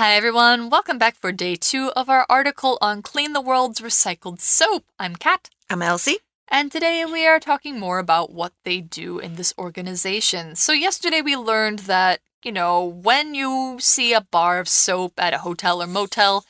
Hi, everyone. Welcome back for day two of our article on Clean the World's Recycled Soap. I'm Kat. I'm Elsie. And today we are talking more about what they do in this organization. So, yesterday we learned that, you know, when you see a bar of soap at a hotel or motel,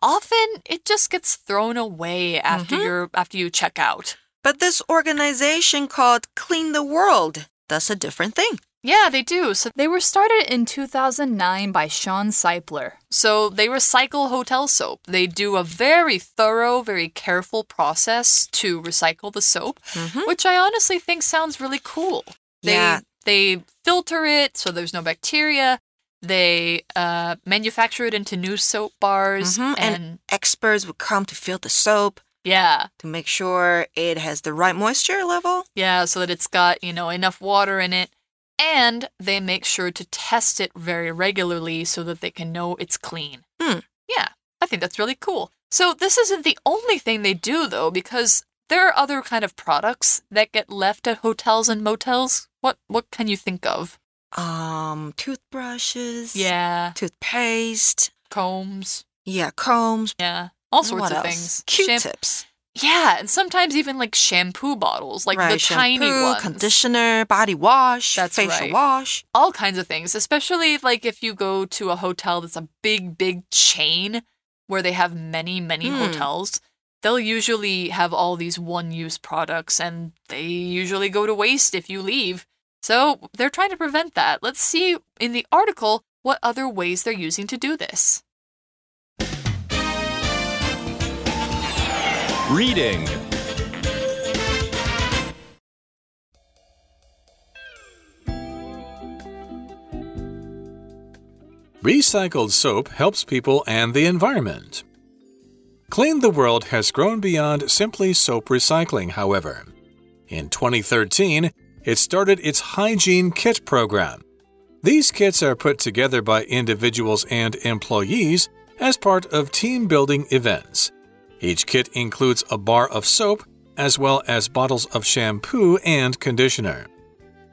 often it just gets thrown away after Mhm. you're after you check out. But this organization called Clean the World does a different thing. Yeah, they do. So they were started in 2009 by Shawn Seipler. So they recycle hotel soap. They do a very thorough, very careful process to recycle the soap, Mhm. which I honestly think sounds really cool. They Yeah. they filter it so there's no bacteria. They uh, manufacture it into new soap bars Mhm, and, and- Experts would come to fill the soap yeah, to make sure it has the right moisture level. Yeah, so that it's got, you know, enough water in it. And they make sure to test it very regularly so that they can know it's clean. Hmm. Yeah, I think that's really cool. So this isn't the only thing they do though, because there are other kind of products that get left at hotels and motels. What what can you think of? Um, toothbrushes. Yeah, Toothpaste. combs. Yeah, combs. Yeah, all sorts what of else? things. Q-tips. Yeah, and sometimes even like shampoo bottles, like right, the tiny ones. conditioner, body wash, That's facial right. wash. all kinds of things, especially like if you go to a hotel that's a big, big chain where they have many, many Hmm. hotels. They'll usually have all these one use products and they usually go to waste if you leave. So they're trying to prevent that. Let's see in the article what other ways they're using to do this. Reading Recycled soap helps people and the environment. Clean the World has grown beyond simply soap recycling, however. In 2013, it started its Hygiene Kit program. These kits are put together by individuals and employees as part of team building events. Each kit includes a bar of soap as well as bottles of shampoo and conditioner.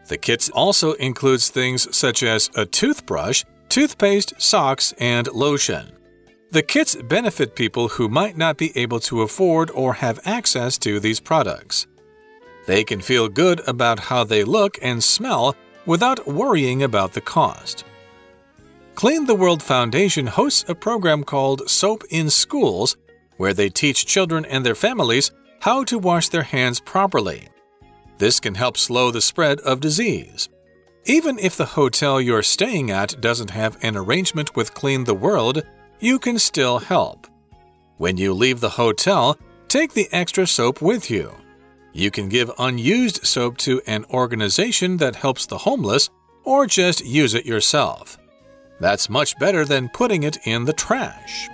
The kit also includes things such as a toothbrush, toothpaste, socks, and lotion. The kits benefit people who might not be able to afford or have access to these products. They can feel good about how they look and smell without worrying about the cost. Clean the World Foundation hosts a program called Soap in Schools where they teach children and their families how to wash their hands properly. This can help slow the spread of disease. Even if the hotel you're staying at doesn't have an arrangement with Clean the World, you can still help. When you leave the hotel, take the extra soap with you. You can give unused soap to an organization that helps the homeless or just use it yourself. That's much better than putting it in the trash.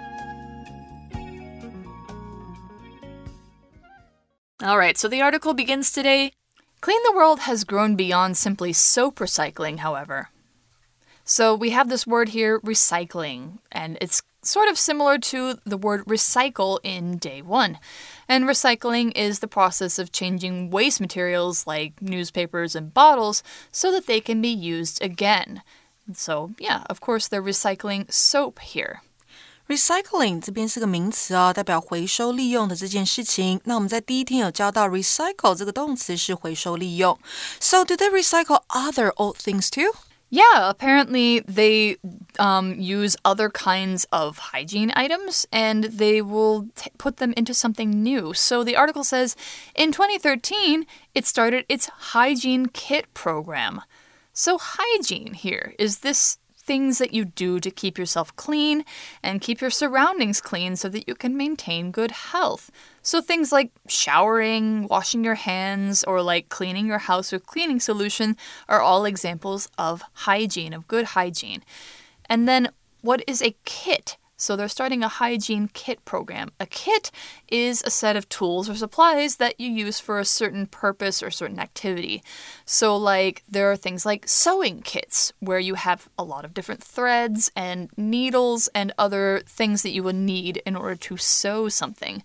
All right, so the article begins today. Clean the World has grown beyond simply soap recycling, however. So we have this word here, recycling, and it's sort of similar to the word recycle in day one. And recycling is the process of changing waste materials like newspapers and bottles so that they can be used again. So, yeah, of course, they're recycling soap here Recycling 这边是个名词哦，代表回收利用的这件事情。那我们在第一天有教到 recycle 这个动词是回收利用。So do they recycle other old things too? Yeah, apparently they um, use other kinds of hygiene items and they will t- put them into something new. So the article says in 2013, it started its hygiene kit program. So, hygiene here is this things that you do to keep yourself clean and keep your surroundings clean so that you can maintain good health. So, things like showering, washing your hands, or like cleaning your house with cleaning solution are all examples of hygiene, of good hygiene. And then, what is a kit? So they're starting a hygiene kit program. A kit is a set of tools or supplies that you use for a certain purpose or certain activity. So, like, there are things like sewing kits, where you have a lot of different threads and needles and other things that you would need in order to sew something.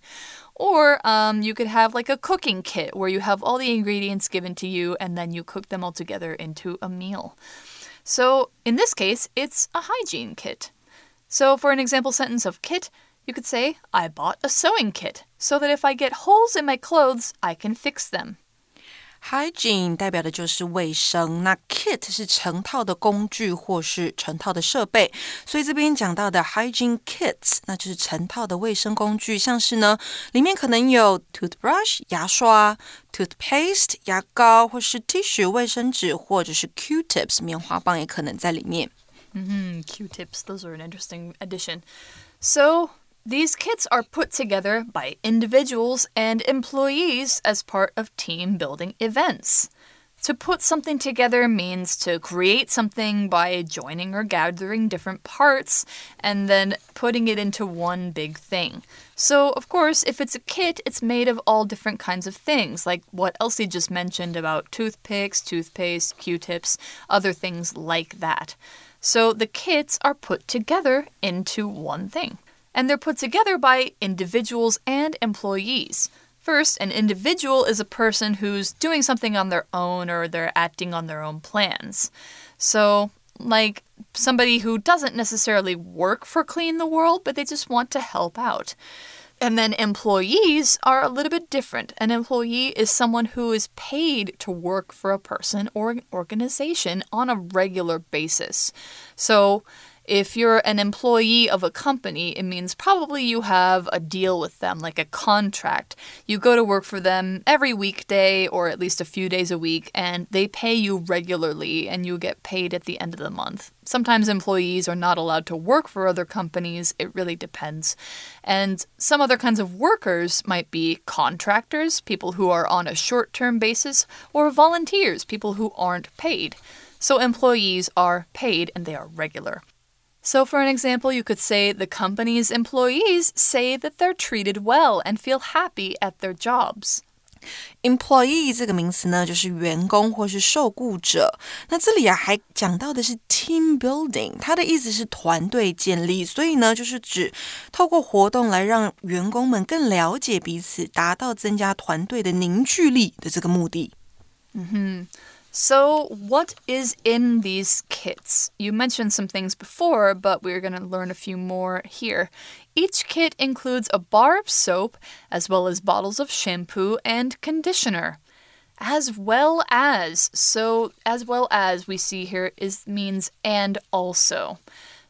Or um, you could have like a cooking kit where you have all the ingredients given to you and then you cook them all together into a meal. So, in this case, it's a hygiene kit. So, for an example sentence of kit, you could say, I bought a sewing kit so that if I get holes in my clothes, I can fix them. Hygiene 代表的就是卫生，那 kit 是成套的工具或是成套的设备，所以这边讲到的 hygiene kits，那就是成套的卫生工具，像是呢，里面可能有 toothbrush 牙刷，toothpaste 牙膏，或是 tissue 卫生纸，或者是 Q-tips 棉花棒也可能在里面。 Mm -hmm. Q-tips, those are an interesting addition. So these kits are put together by individuals and employees as part of team building events. To put something together means to create something by joining or gathering different parts and then putting it into one big thing. So, of course, if it's a kit, it's made of all different kinds of things, like what Elsie just mentioned about toothpicks, toothpaste, q tips, other things like that. So, the kits are put together into one thing and they're put together by individuals and employees. First, an individual is a person who's doing something on their own or they're acting on their own plans. So, like somebody who doesn't necessarily work for Clean the World, but they just want to help out. And then employees are a little bit different. An employee is someone who is paid to work for a person or an organization on a regular basis. So, if you're an employee of a company, it means probably you have a deal with them, like a contract. You go to work for them every weekday or at least a few days a week, and they pay you regularly and you get paid at the end of the month. Sometimes employees are not allowed to work for other companies. It really depends. And some other kinds of workers might be contractors, people who are on a short term basis, or volunteers, people who aren't paid. So employees are paid and they are regular. So, for an example, you could say the company's employees say that they're treated well and feel happy at their jobs. Employee 这个名词呢，就是员工或是受雇者。那这里啊，还讲到的是 team building，它的意思是团队建立，所以呢，就是指透过活动来让员工们更了解彼此，达到增加团队的凝聚力的这个目的。嗯哼。 So, what is in these kits? You mentioned some things before, but we're going to learn a few more here. Each kit includes a bar of soap, as well as bottles of shampoo and conditioner. As well as, so as well as we see here is means and also.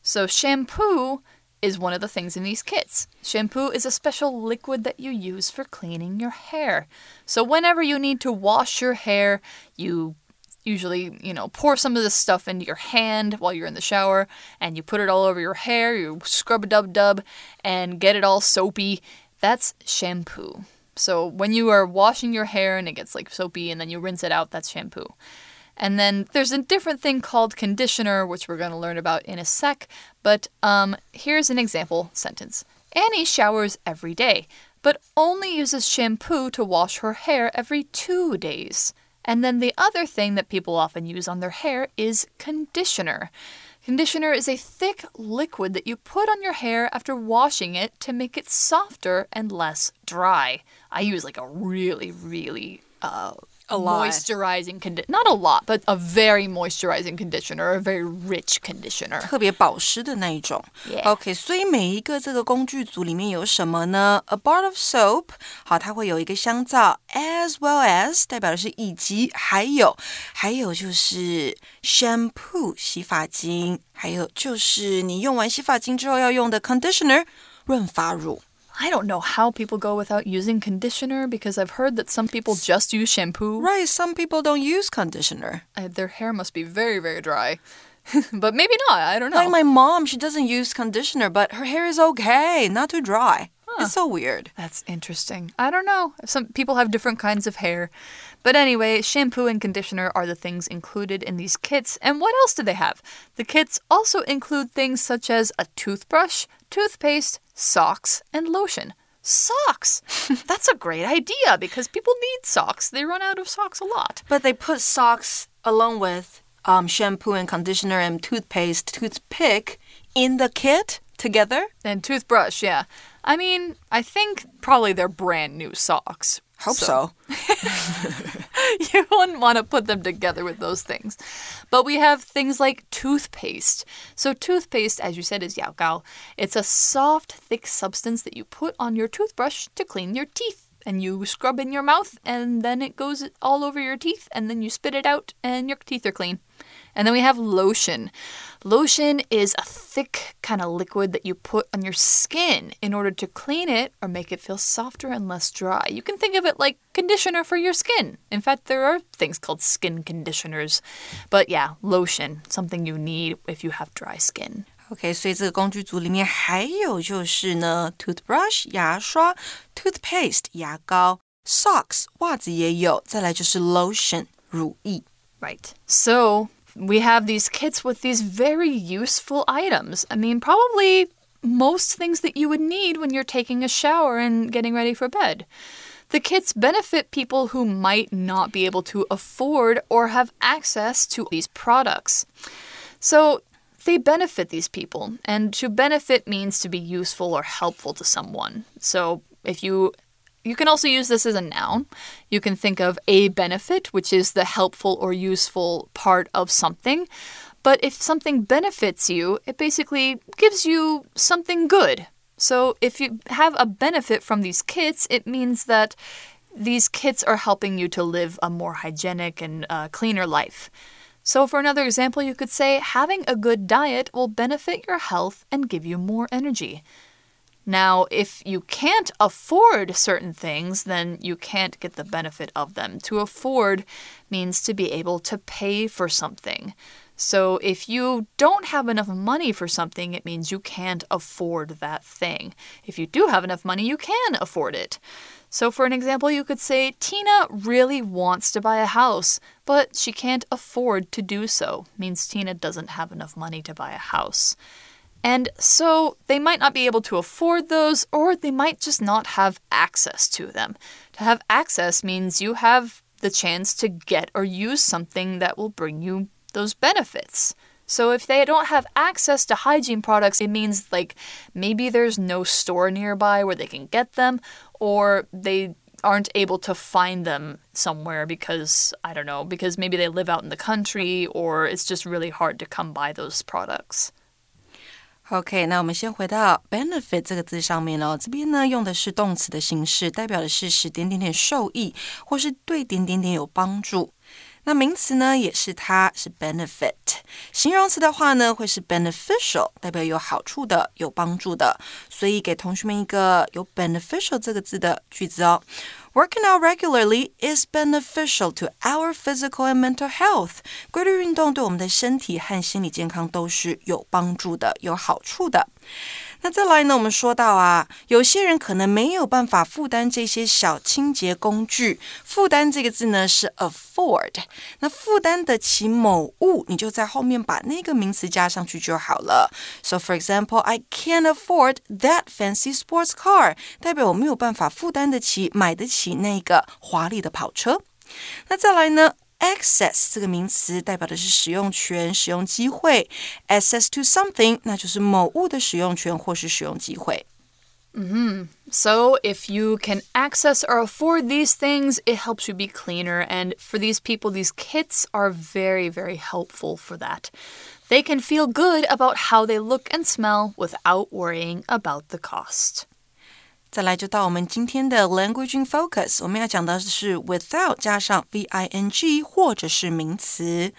So, shampoo is one of the things in these kits. Shampoo is a special liquid that you use for cleaning your hair. So, whenever you need to wash your hair, you usually, you know, pour some of this stuff into your hand while you're in the shower and you put it all over your hair, you scrub a dub dub and get it all soapy. That's shampoo. So when you are washing your hair and it gets like soapy and then you rinse it out, that's shampoo. And then there's a different thing called conditioner, which we're going to learn about in a sec. But um, here's an example sentence Annie showers every day, but only uses shampoo to wash her hair every two days. And then the other thing that people often use on their hair is conditioner. Conditioner is a thick liquid that you put on your hair after washing it to make it softer and less dry. I use like a really, really uh, a lot. moisturizing conditioner. Not a lot, but a very moisturizing conditioner, a very rich conditioner. 特别保湿的那一种。Yeah. OK，所以每一个这个工具组里面有什么呢？A bar of soap，好，它会有一个香皂，as well as 代表的是以及，还有，还有就是 shampoo 洗发精，还有就是你用完洗发精之后要用的 conditioner 润发乳。 I don't know how people go without using conditioner because I've heard that some people just use shampoo. Right, some people don't use conditioner. Uh, their hair must be very, very dry. but maybe not. I don't know. Like my mom, she doesn't use conditioner, but her hair is okay, not too dry. Huh. It's so weird. That's interesting. I don't know. Some people have different kinds of hair. But anyway, shampoo and conditioner are the things included in these kits. And what else do they have? The kits also include things such as a toothbrush, toothpaste, socks, and lotion. Socks! That's a great idea because people need socks. They run out of socks a lot. But they put socks along with um, shampoo and conditioner and toothpaste, toothpick in the kit together. And toothbrush, yeah. I mean, I think probably they're brand new socks. Hope so. you wouldn't want to put them together with those things. But we have things like toothpaste. So, toothpaste, as you said, is yao gao. It's a soft, thick substance that you put on your toothbrush to clean your teeth. And you scrub in your mouth, and then it goes all over your teeth, and then you spit it out, and your teeth are clean. And then we have lotion. Lotion is a thick kind of liquid that you put on your skin in order to clean it or make it feel softer and less dry. You can think of it like conditioner for your skin. In fact, there are things called skin conditioners. But yeah, lotion, something you need if you have dry skin. OK，所以这个工具组里面还有就是呢，toothbrush 牙刷，toothpaste 牙膏，socks 袜子也有，再来就是 lotion 乳液。Right. So we have these kits with these very useful items. I mean, probably most things that you would need when you're taking a shower and getting ready for bed. The kits benefit people who might not be able to afford or have access to these products. So, they benefit these people, and to benefit means to be useful or helpful to someone. So, if you you can also use this as a noun. You can think of a benefit, which is the helpful or useful part of something. But if something benefits you, it basically gives you something good. So if you have a benefit from these kits, it means that these kits are helping you to live a more hygienic and uh, cleaner life. So, for another example, you could say having a good diet will benefit your health and give you more energy. Now, if you can't afford certain things, then you can't get the benefit of them. To afford means to be able to pay for something. So, if you don't have enough money for something, it means you can't afford that thing. If you do have enough money, you can afford it. So, for an example, you could say Tina really wants to buy a house, but she can't afford to do so. Means Tina doesn't have enough money to buy a house. And so they might not be able to afford those, or they might just not have access to them. To have access means you have the chance to get or use something that will bring you those benefits. So if they don't have access to hygiene products, it means like maybe there's no store nearby where they can get them, or they aren't able to find them somewhere because I don't know, because maybe they live out in the country or it's just really hard to come by those products. OK，那我们先回到 benefit 这个字上面哦。这边呢用的是动词的形式，代表的是使点点点受益，或是对点点点有帮助。那名词呢也是它，是 benefit。形容词的话呢会是 beneficial，代表有好处的、有帮助的。所以给同学们一个有 beneficial 这个字的句子哦。Working out regularly is beneficial to our physical and mental health。规律运动对我们的身体和心理健康都是有帮助的、有好处的。 那再来呢？我们说到啊，有些人可能没有办法负担这些小清洁工具。负担这个字呢是 afford。那负担得起某物，你就在后面把那个名词加上去就好了。So for example, I can't afford that fancy sports car，代表我没有办法负担得起、买得起那个华丽的跑车。那再来呢 ？Access 这个名词代表的是使用权、使用机会。Access to something，那就是某物的使用权或是使用机会。Mm-hmm. So, if you can access or afford these things, it helps you be cleaner. And for these people, these kits are very, very helpful for that. They can feel good about how they look and smell without worrying about the cost. 再来就到我们今天的 language in focus，我们要讲的是 without 加上 v i n g 或者是名词。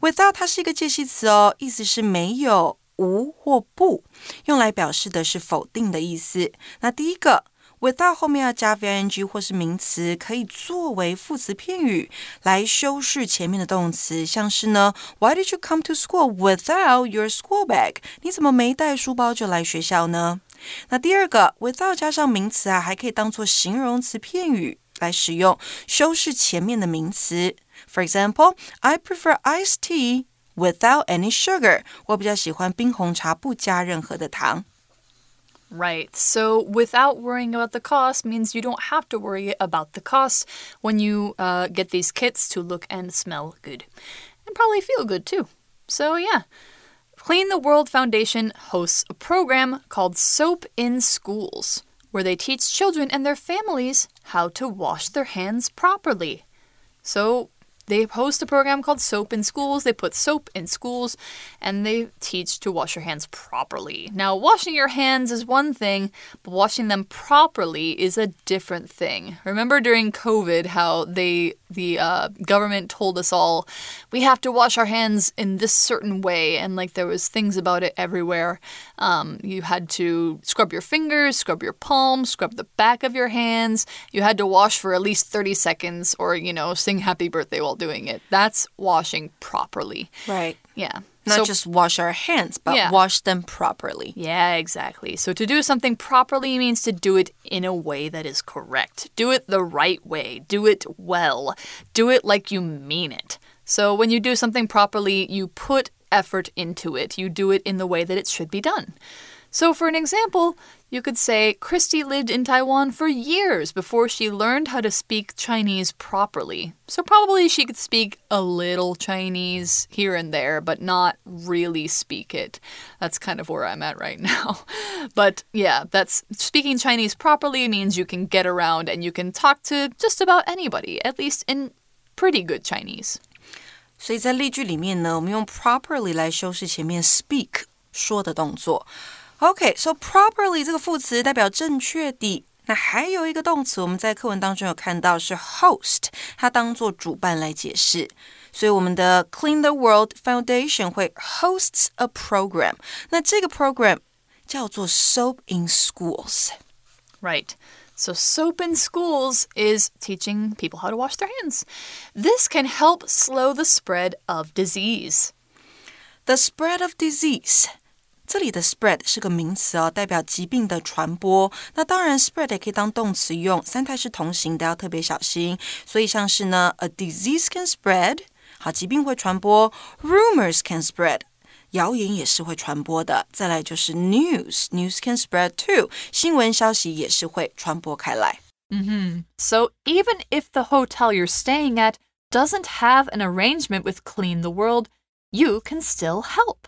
without 它是一个介系词哦，意思是没有、无或不，用来表示的是否定的意思。那第一个 without 后面要加 v i n g 或是名词，可以作为副词片语来修饰前面的动词，像是呢，Why did you come to school without your school bag？你怎么没带书包就来学校呢？那第二个，without 加上名词啊，还可以当做形容词片语来使用，修饰前面的名词。For example, I prefer iced tea without any sugar. 我比较喜欢冰红茶不加任何的糖。Right. So without worrying about the cost means you don't have to worry about the cost when you uh, get these kits to look and smell good and probably feel good too. So, yeah. Clean the World Foundation hosts a program called Soap in Schools. where they teach children and their families how to wash their hands properly. So they host a program called Soap in Schools. They put soap in schools and they teach to wash your hands properly. Now, washing your hands is one thing, but washing them properly is a different thing. Remember during COVID how they the uh, government told us all we have to wash our hands in this certain way, and like there was things about it everywhere. Um, you had to scrub your fingers, scrub your palms, scrub the back of your hands. You had to wash for at least 30 seconds, or you know, sing happy birthday while doing it. That's washing properly. Right. Yeah. Not So- just wash our hands, but Yeah. wash them properly. Yeah, exactly. So to do something properly means to do it in a way that is correct. Do it the right way. Do it well. Do it like you mean it. So when you do something properly, you put effort into it. You do it in the way that it should be done. So, for an example, you could say Christy lived in Taiwan for years before she learned how to speak Chinese properly. So, probably she could speak a little Chinese here and there, but not really speak it. That's kind of where I'm at right now. But yeah, that's speaking Chinese properly means you can get around and you can talk to just about anybody, at least in pretty good Chinese. 所以在例句里面呢，我们用 properly 来修饰前面 speak 说的动作。 OK，so、properly 这个副词代表正确的。那还有一个动词，我们在课文当中有看到是 host，它当做主办来解释。所以我们的 Clean the World Foundation 会 hosts a program。那这个 program 叫做 Soap in Schools。 Right. So, soap in schools is teaching people how to wash their hands. This can help slow the spread of disease. The spread of disease， 这里的 spread 是个名词哦，代表疾病的传播。那当然，spread 也可以当动词用，三态是同形的，要特别小心。所以像是呢，a disease can spread，好，疾病会传播；rumors can spread。谣言也是会传播的，再来就是 news，news can spread too，新闻消息也是会传播开来。 So, even if the hotel you're staying at doesn't have an arrangement with Clean the World, you can still help.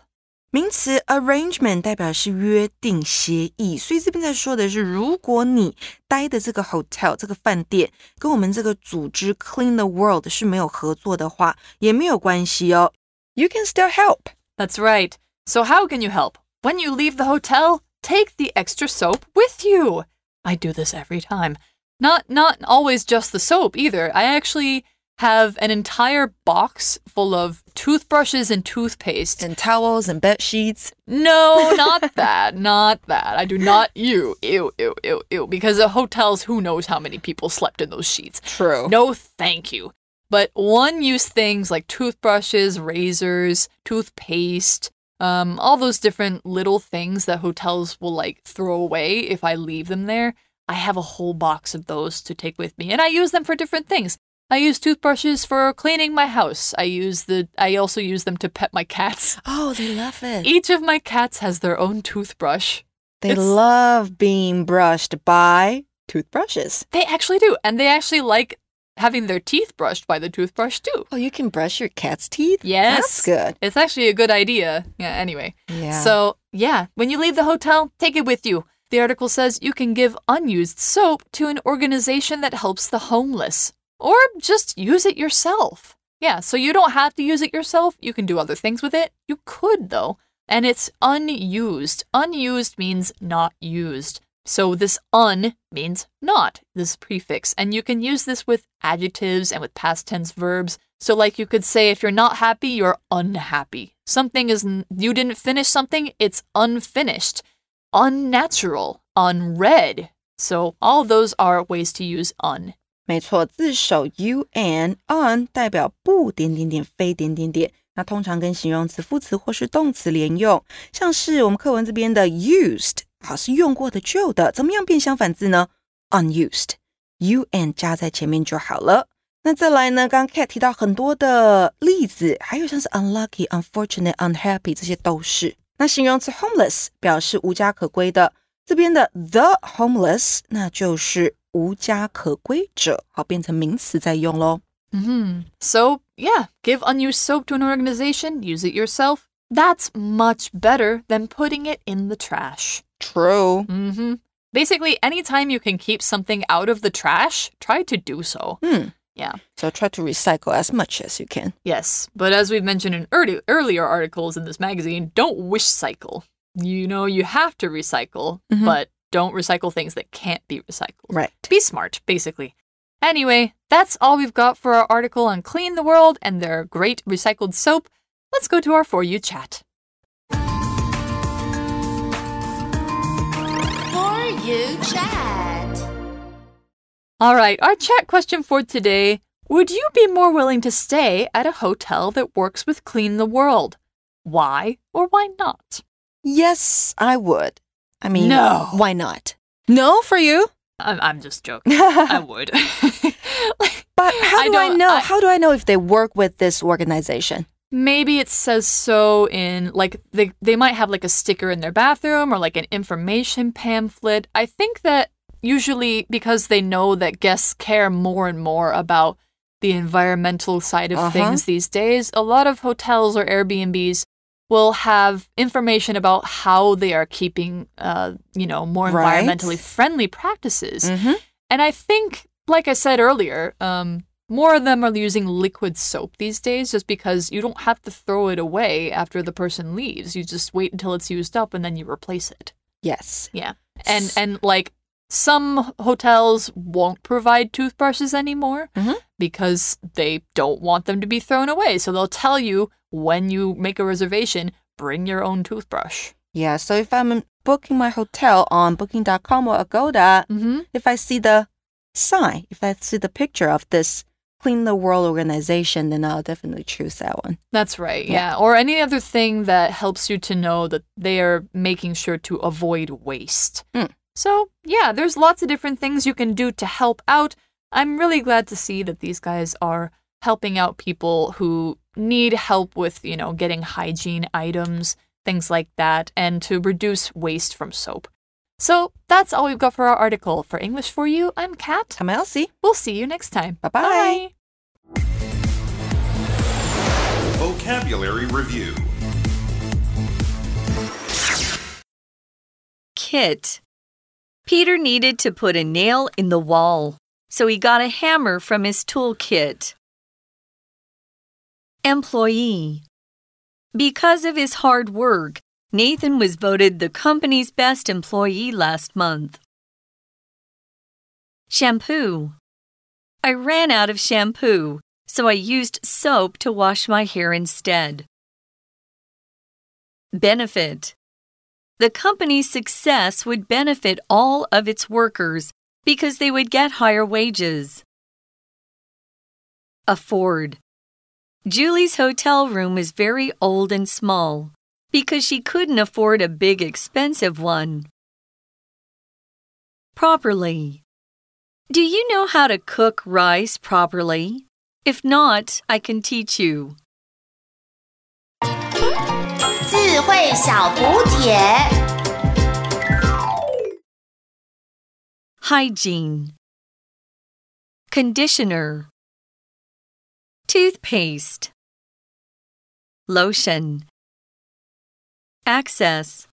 名词 arrangement 代表是约定协议，所以这边在说的是，如果你待的这个 hotel 这个饭店跟我们这个组织 Clean the World 是没有合作的话，也没有关系哦。You can still help. That's right. So, how can you help? When you leave the hotel, take the extra soap with you. I do this every time. Not not always just the soap either. I actually have an entire box full of toothbrushes and toothpaste. And towels and bed sheets. No, not that. Not that. I do not. Ew, ew, ew, ew, ew. Because the hotels, who knows how many people slept in those sheets. True. No, thank you. But one use things like toothbrushes, razors, toothpaste, um, all those different little things that hotels will like throw away if I leave them there. I have a whole box of those to take with me, and I use them for different things. I use toothbrushes for cleaning my house. I use the. I also use them to pet my cats. Oh, they love it. Each of my cats has their own toothbrush. They It's- love being brushed by toothbrushes. They actually do, and they actually like having their teeth brushed by the toothbrush too. Oh, you can brush your cat's teeth? Yes. That's good. It's actually a good idea. Yeah, anyway. Yeah. So, yeah, when you leave the hotel, take it with you. The article says you can give unused soap to an organization that helps the homeless, or just use it yourself. Yeah, so you don't have to use it yourself. You can do other things with it. You could, though. And it's unused. Unused means not used. So this un means not, this prefix. And you can use this with adjectives and with past tense verbs. So, like you could say, if you're not happy, you're unhappy. Something is, you didn't finish something, it's unfinished, unnatural, unread. So, all those are ways to use un. 没错，字首 u anon 代表不点点点非点点点，那通常跟形容词、副词或是动词连用，像是我们课文这边的 used，好是用过的旧的，怎么样变相反字呢？unused，un 加在前面就好了。那再来呢？刚刚 Cat 提到很多的例子，还有像是 unlucky、unfortunate、unhappy 这些都是。那形容词 homeless 表示无家可归的，这边的 the homeless 那就是无家可归者，好变成名词在用喽。 hmm So, yeah, give unused soap to an organization, use it yourself. That's much better than putting it in the trash. True， hmm Basically, anytime you can keep something out of the trash, try to do so. Hmm. Yeah. So try to recycle as much as you can. Yes, but as we've mentioned in early, earlier articles in this magazine, don't wish cycle. You know, you have to recycle, Mhm. but don't recycle things that can't be recycled. Right. Be smart, basically. Anyway, that's all we've got for our article on Clean the World and their great recycled soap. Let's go to our For You chat. For you chat. All right, our chat question for today Would you be more willing to stay at a hotel that works with Clean the World? Why or why not? Yes, I would. I mean, No. Why not? No for you? I'm, I'm just joking. I would. but how do I, don't- know? I- how do I know if they work with this organization? Maybe it says so in like they they might have like a sticker in their bathroom or like an information pamphlet. I think that usually because they know that guests care more and more about the environmental side of Uh-huh. things these days, a lot of hotels or Airbnbs will have information about how they are keeping uh, you know, more Right. environmentally friendly practices. Mm-hmm. And I think, like I said earlier, um, more of them are using liquid soap these days just because you don't have to throw it away after the person leaves. You just wait until it's used up and then you replace it. Yes. Yeah. And and like some hotels won't provide toothbrushes anymore Mhm. because they don't want them to be thrown away. So they'll tell you when you make a reservation, bring your own toothbrush. Yeah. So if I'm booking my hotel on Booking.com or Agoda, Mm-hmm. if I see the sign, if I see the picture of this Clean the World organization, then I'll definitely choose that one. That's right. Yeah. Yeah. Or any other thing that helps you to know that they are making sure to avoid waste. Mm. So, yeah, there's lots of different things you can do to help out. I'm really glad to see that these guys are helping out people who need help with, you know, getting hygiene items, things like that, and to reduce waste from soap. So, that's all we've got for our article. For English for You, I'm Kat. I'm Elsie. We'll see you next time. Bye-bye. Vocabulary Review Kit. Peter needed to put a nail in the wall, so he got a hammer from his toolkit. Employee. Because of his hard work, Nathan was voted the company's best employee last month. Shampoo. I ran out of shampoo, so I used soap to wash my hair instead. Benefit. The company's success would benefit all of its workers because they would get higher wages. Afford. Julie's hotel room is very old and small because she couldn't afford a big expensive one. Properly. Do you know how to cook rice properly? If not, I can teach you. 智慧小补帖。 Hygiene. Conditioner. Toothpaste. Lotion. Access.